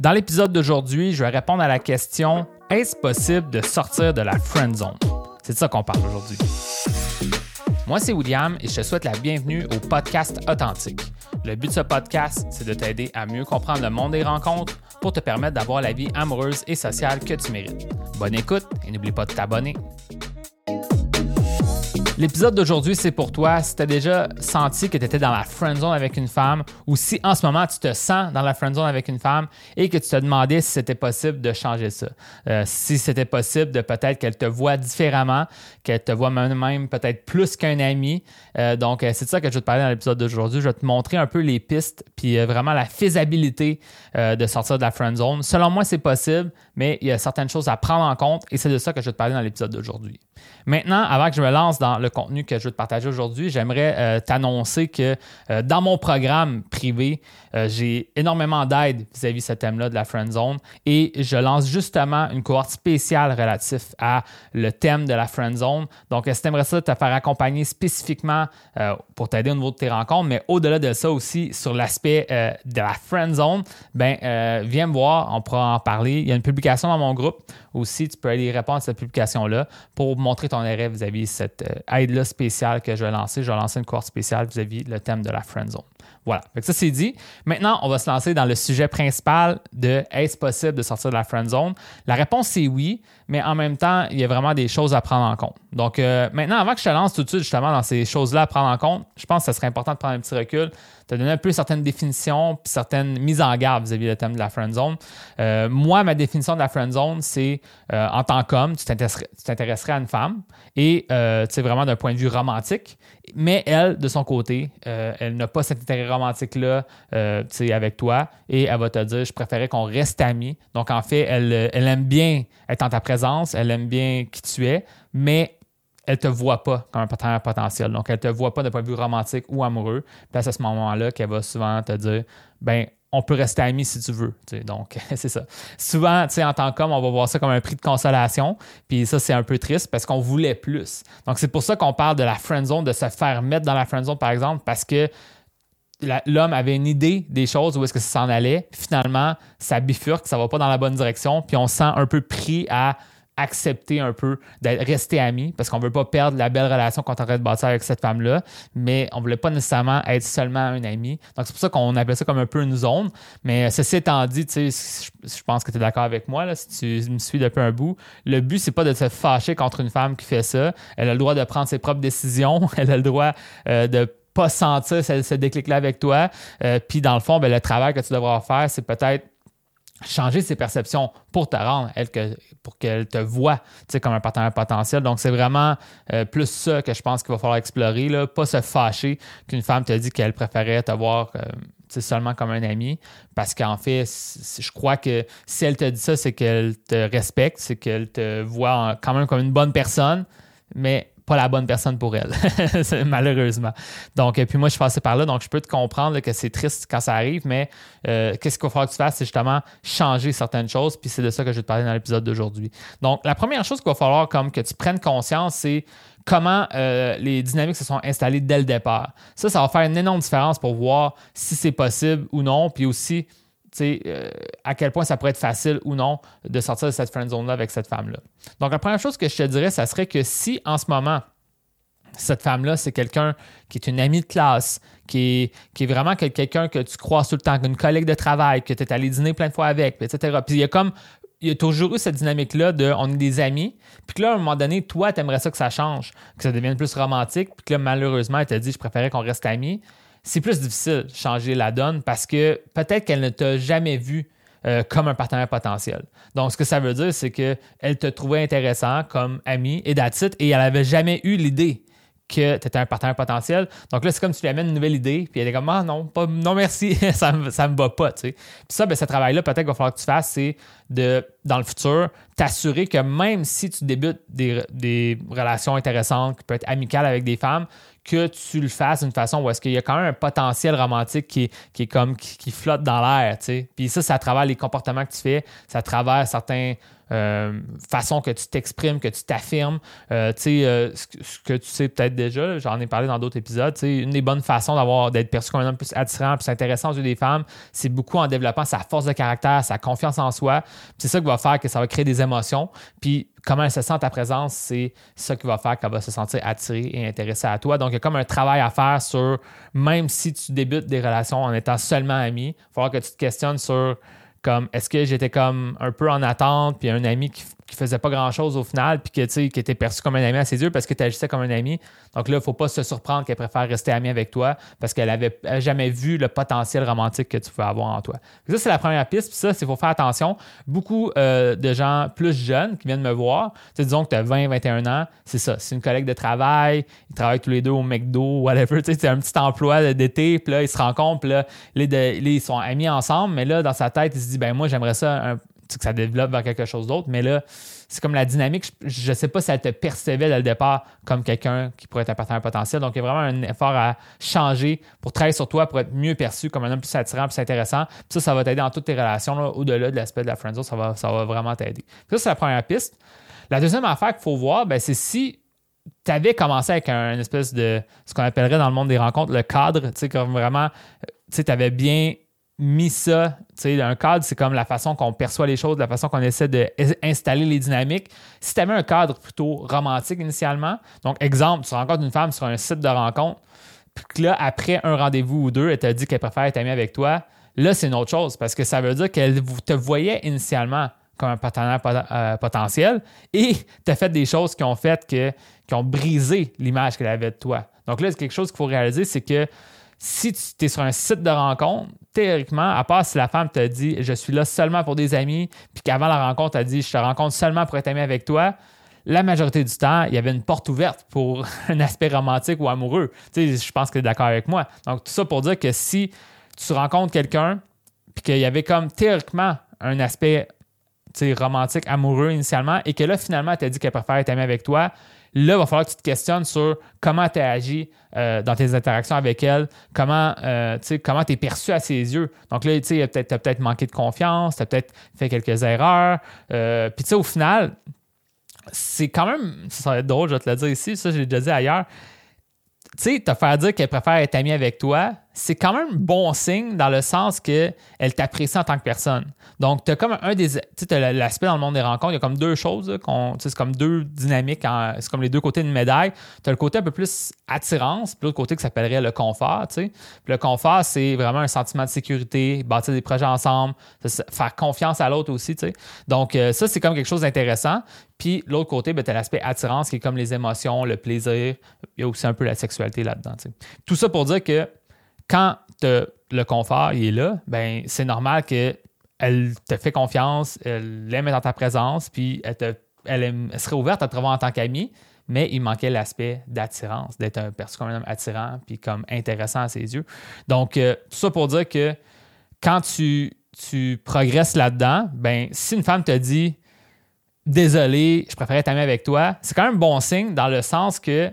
Dans l'épisode d'aujourd'hui, je vais répondre à la question est-ce possible de sortir de la friend zone? C'est de ça qu'on parle aujourd'hui. Moi, c'est William et je te souhaite la bienvenue au podcast Authentique. Le but de ce podcast, c'est de t'aider à mieux comprendre le monde des rencontres pour te permettre d'avoir la vie amoureuse et sociale que tu mérites. Bonne écoute et n'oublie pas de t'abonner. L'épisode d'aujourd'hui, c'est pour toi si tu as déjà senti que tu étais dans la friend zone avec une femme ou si en ce moment tu te sens dans la friend zone avec une femme et que tu te demandais si c'était possible de changer ça. Euh, si c'était possible de peut-être qu'elle te voit différemment, qu'elle te voit même, peut-être plus qu'un ami. Euh, donc, euh, c'est de ça que je vais te parler dans l'épisode d'aujourd'hui. Je vais te montrer un peu les pistes puis vraiment la faisabilité de sortir de la friend zone. Selon moi, c'est possible, mais il y a certaines choses à prendre en compte et c'est de ça que je vais te parler dans l'épisode d'aujourd'hui. Maintenant, avant que je me lance dans le contenu que je veux te partager aujourd'hui, j'aimerais euh, t'annoncer que euh, dans mon programme privé, euh, j'ai énormément d'aide vis-à-vis de ce thème-là de la friend zone et je lance justement une cohorte spéciale relative à le thème de la friend zone. Donc, si tu aimerais ça te faire accompagner spécifiquement pour t'aider au niveau de tes rencontres, mais au-delà de ça aussi sur l'aspect de la friend zone, ben viens me voir, on pourra en parler. Il y a une publication dans mon groupe aussi, tu peux aller répondre à cette publication-là pour montrer ton intérêt vis-à-vis cette aide-là spéciale que je vais lancer. Je vais lancer une cohorte spéciale vis-à-vis le thème de la friend zone. Voilà. ça, c'est dit. Maintenant, on va se lancer dans le sujet principal de est-ce possible de sortir de la friend zone? La réponse, c'est oui, mais en même temps, il y a vraiment des choses à prendre en compte. Donc, euh, maintenant, avant que je te lance tout de suite justement dans ces choses-là à prendre en compte, je pense que ce serait important de prendre un petit recul, de donner un peu certaines définitions puis certaines mises en garde vis-à-vis du thème de la friend zone. Euh, moi, ma définition de la friend zone, c'est euh, en tant qu'homme, tu t'intéresserais à une femme et c'est vraiment d'un point de vue romantique, mais elle, de son côté, elle n'a pas cet intérêt romantique romantique-là avec toi et elle va te dire Je préférais qu'on reste amis. Donc, en fait, elle, elle aime bien être en ta présence, elle aime bien qui tu es, mais elle ne te voit pas comme un partenaire potentiel. Donc, elle ne te voit pas d'un point de vue romantique ou amoureux. Puis c'est à ce moment-là qu'elle va souvent te dire ben on peut rester amis si tu veux. donc, c'est ça. Souvent, en tant qu'homme, on va voir ça comme un prix de consolation. Puis ça, c'est un peu triste parce qu'on voulait plus. Donc, c'est pour ça qu'on parle de la friend zone, de se faire mettre dans la friend zone, par exemple, parce que l'homme avait une idée des choses, où est-ce que ça s'en allait. Finalement, ça bifurque, ça va pas dans la bonne direction, puis on se sent un peu pris à accepter un peu d'être resté amis parce qu'on veut pas perdre la belle relation qu'on est en train de bâtir avec cette femme-là, mais on voulait pas nécessairement être seulement un ami. Donc c'est pour ça qu'on appelle ça comme un peu une zone. Mais ceci étant dit, tu sais, je pense que tu es d'accord avec moi, là, si tu me suis depuis un bout, le but c'est pas de se fâcher contre une femme qui fait ça. Elle a le droit de prendre ses propres décisions, elle a le droit euh, de pas sentir ce, déclic-là avec toi. Euh, puis dans le fond, ben, le travail que tu devras faire, c'est peut-être changer ses perceptions pour te rendre, elle, que, pour qu'elle te voit comme un partenaire potentiel. Donc, c'est vraiment euh, plus ça que je pense qu'il va falloir explorer, là. pas se fâcher qu'une femme te dit qu'elle préférait te voir euh, seulement comme un ami, parce qu'en fait, je crois que si elle te dit ça, c'est qu'elle te respecte, c'est qu'elle te voit quand même comme une bonne personne, mais pas la bonne personne pour elle, malheureusement. Donc, puis moi, je suis passé par là, donc je peux te comprendre que c'est triste quand ça arrive, mais euh, qu'est-ce qu'il va falloir que tu fasses, c'est justement changer certaines choses, puis c'est de ça que je vais te parler dans l'épisode d'aujourd'hui. Donc, la première chose qu'il va falloir comme que tu prennes conscience, c'est comment euh, les dynamiques se sont installées dès le départ. Ça, ça va faire une énorme différence pour voir si c'est possible ou non, puis aussi euh, à quel point ça pourrait être facile ou non de sortir de cette friend zone-là avec cette femme-là. Donc, la première chose que je te dirais, ça serait que si en ce moment, cette femme-là, c'est quelqu'un qui est une amie de classe, qui est, vraiment quelqu'un que tu crois tout le temps, une collègue de travail, que tu es allé dîner plein de fois avec, etc. Puis il y a comme il y a toujours eu cette dynamique-là de on est des amis, puis que là, à un moment donné, toi, tu aimerais ça que ça change, que ça devienne plus romantique, puis que là, malheureusement, elle t'a dit je préférais qu'on reste amis c'est plus difficile de changer la donne parce que peut-être qu'elle ne t'a jamais vu euh, comme un partenaire potentiel. Donc, ce que ça veut dire, c'est qu'elle te trouvait intéressant comme ami et d'attitude et elle n'avait jamais eu l'idée que tu étais un partenaire potentiel. Donc là, c'est comme si tu lui amènes une nouvelle idée, puis elle est comme Ah non, pas, non merci, ça ne me, ça me va pas. Tu sais. Puis ça, ben, ce travail-là, peut-être qu'il va falloir que tu fasses, c'est de, dans le futur, t'assurer que même si tu débutes des, des relations intéressantes, qui peuvent être amicales avec des femmes, que tu le fasses d'une façon où est-ce qu'il y a quand même un potentiel romantique qui, qui est comme qui, flotte dans l'air, tu sais. Puis ça, c'est à travers les comportements que tu fais, c'est à travers certains euh, façon que tu t'exprimes, que tu t'affirmes. Euh, tu sais, euh, ce, que tu sais peut-être déjà, j'en ai parlé dans d'autres épisodes, tu une des bonnes façons d'avoir d'être perçu comme un homme plus attirant, plus intéressant aux yeux des femmes, c'est beaucoup en développant sa force de caractère, sa confiance en soi. C'est ça qui va faire que ça va créer des émotions. Puis comment elle se sent ta présence, c'est ça qui va faire qu'elle va se sentir attirée et intéressée à toi. Donc, il y a comme un travail à faire sur, même si tu débutes des relations en étant seulement ami, il va falloir que tu te questionnes sur comme est-ce que j'étais comme un peu en attente, puis un ami qui, qui faisait pas grand-chose au final, puis que, qui était perçu comme un ami à ses yeux parce que tu agissais comme un ami. Donc là, il faut pas se surprendre qu'elle préfère rester amie avec toi parce qu'elle avait jamais vu le potentiel romantique que tu pouvais avoir en toi. ça, c'est la première piste. Puis ça, il faut faire attention. Beaucoup euh, de gens plus jeunes qui viennent me voir, disons que tu as 20, 21 ans, c'est ça. C'est une collègue de travail, ils travaillent tous les deux au McDo, whatever. C'est un petit emploi d'été, puis là, ils se rencontrent, là, ils sont amis ensemble, mais là, dans sa tête, il se dit, ben moi, j'aimerais ça un, que ça développe vers quelque chose d'autre. Mais là, c'est comme la dynamique. Je ne sais pas si elle te percevait dès le départ comme quelqu'un qui pourrait être un potentiel. Donc, il y a vraiment un effort à changer pour travailler sur toi, pour être mieux perçu comme un homme plus attirant, plus intéressant. Puis ça, ça va t'aider dans toutes tes relations, au-delà de l'aspect de la friendzone. Ça va, ça va vraiment t'aider. Ça, c'est la première piste. La deuxième affaire qu'il faut voir, ben, c'est si tu avais commencé avec un, espèce de ce qu'on appellerait dans le monde des rencontres le cadre, tu sais, comme vraiment, tu sais, avais bien mis ça, tu sais, un cadre, c'est comme la façon qu'on perçoit les choses, la façon qu'on essaie d'installer les dynamiques. Si tu avais un cadre plutôt romantique initialement, donc exemple, tu rencontres une femme sur un site de rencontre, puis là, après un rendez-vous ou deux, elle t'a dit qu'elle préfère être amie avec toi, là, c'est une autre chose parce que ça veut dire qu'elle te voyait initialement comme un partenaire euh, potentiel et tu as fait des choses qui ont fait que, qui ont brisé l'image qu'elle avait de toi. Donc là, c'est quelque chose qu'il faut réaliser, c'est que si tu es sur un site de rencontre, théoriquement, à part si la femme te dit je suis là seulement pour des amis, puis qu'avant la rencontre, elle dit je te rencontre seulement pour être ami avec toi, la majorité du temps, il y avait une porte ouverte pour un aspect romantique ou amoureux. Je pense que tu es d'accord avec moi. Donc, tout ça pour dire que si tu rencontres quelqu'un, puis qu'il y avait comme théoriquement un aspect romantique, amoureux initialement, et que là, finalement, elle t'a dit qu'elle préfère être amie avec toi, Là, il va falloir que tu te questionnes sur comment tu as agi euh, dans tes interactions avec elle, comment euh, tu es perçu à ses yeux. Donc là, tu as peut-être peut manqué de confiance, tu as peut-être fait quelques erreurs. Euh, puis tu sais, au final, c'est quand même, ça va être drôle, je vais te le dire ici, ça je l'ai déjà dit ailleurs. Tu sais, te faire dire qu'elle préfère être amie avec toi, c'est quand même bon signe dans le sens qu'elle t'apprécie en tant que personne. Donc, tu comme un des. Tu sais, l'aspect dans le monde des rencontres, il y a comme deux choses. C'est comme deux dynamiques, c'est comme les deux côtés d'une médaille. Tu le côté un peu plus attirance, puis l'autre côté qui s'appellerait le confort. Tu sais. le confort, c'est vraiment un sentiment de sécurité, bâtir des projets ensemble, faire confiance à l'autre aussi. Donc, euh, ça, c'est comme quelque chose d'intéressant. Puis l'autre côté, ben, tu as l'aspect attirance qui est comme les émotions, le plaisir. Il y a aussi un peu la sexualité là-dedans. Tout ça pour dire que quand le confort il est là, ben c'est normal qu'elle te fait confiance, elle aime dans ta présence, puis elle, elle, serait ouverte à te revoir en tant qu'amie, mais il manquait l'aspect d'attirance, d'être un perçu comme un homme attirant, puis comme intéressant à ses yeux. Donc, euh, tout ça pour dire que quand tu, tu progresses là-dedans, ben si une femme te dit désolé, je préférais être amie avec toi, c'est quand même bon signe dans le sens que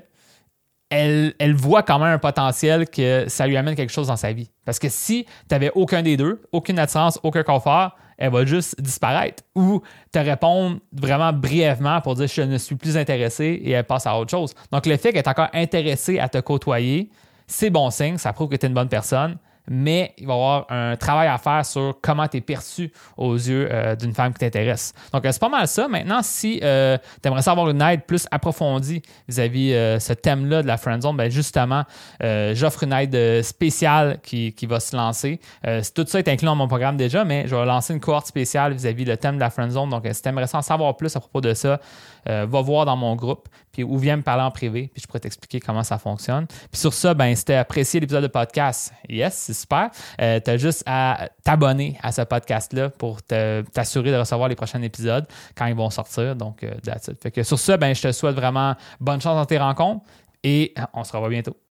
elle, voit quand même un potentiel que ça lui amène quelque chose dans sa vie. Parce que si tu n'avais aucun des deux, aucune attirance, aucun confort, elle va juste disparaître ou te répondre vraiment brièvement pour dire je ne suis plus intéressé et elle passe à autre chose. Donc le fait qu'elle est encore intéressée à te côtoyer, c'est bon signe, ça prouve que tu es une bonne personne mais il va y avoir un travail à faire sur comment tu es perçu aux yeux euh, d'une femme qui t'intéresse. Donc, euh, c'est pas mal ça. Maintenant, si euh, tu aimerais savoir une aide plus approfondie vis-à-vis -vis, ce thème-là de la friendzone, ben justement, j'offre une aide spéciale qui, qui, va se lancer. tout ça est inclus dans mon programme déjà, mais je vais lancer une cohorte spéciale vis-à-vis le thème de la friendzone. Donc, si tu aimerais en savoir plus à propos de ça, va voir dans mon groupe, puis ou viens me parler en privé, puis je pourrais t'expliquer comment ça fonctionne. Puis sur ça, ben, si tu apprécié l'épisode de podcast, yes, super. Euh, tu as juste à t'abonner à ce podcast-là pour t'assurer de recevoir les prochains épisodes quand ils vont sortir. Donc, euh, Fait que sur ça, ben, je te souhaite vraiment bonne chance dans tes rencontres et on se revoit bientôt.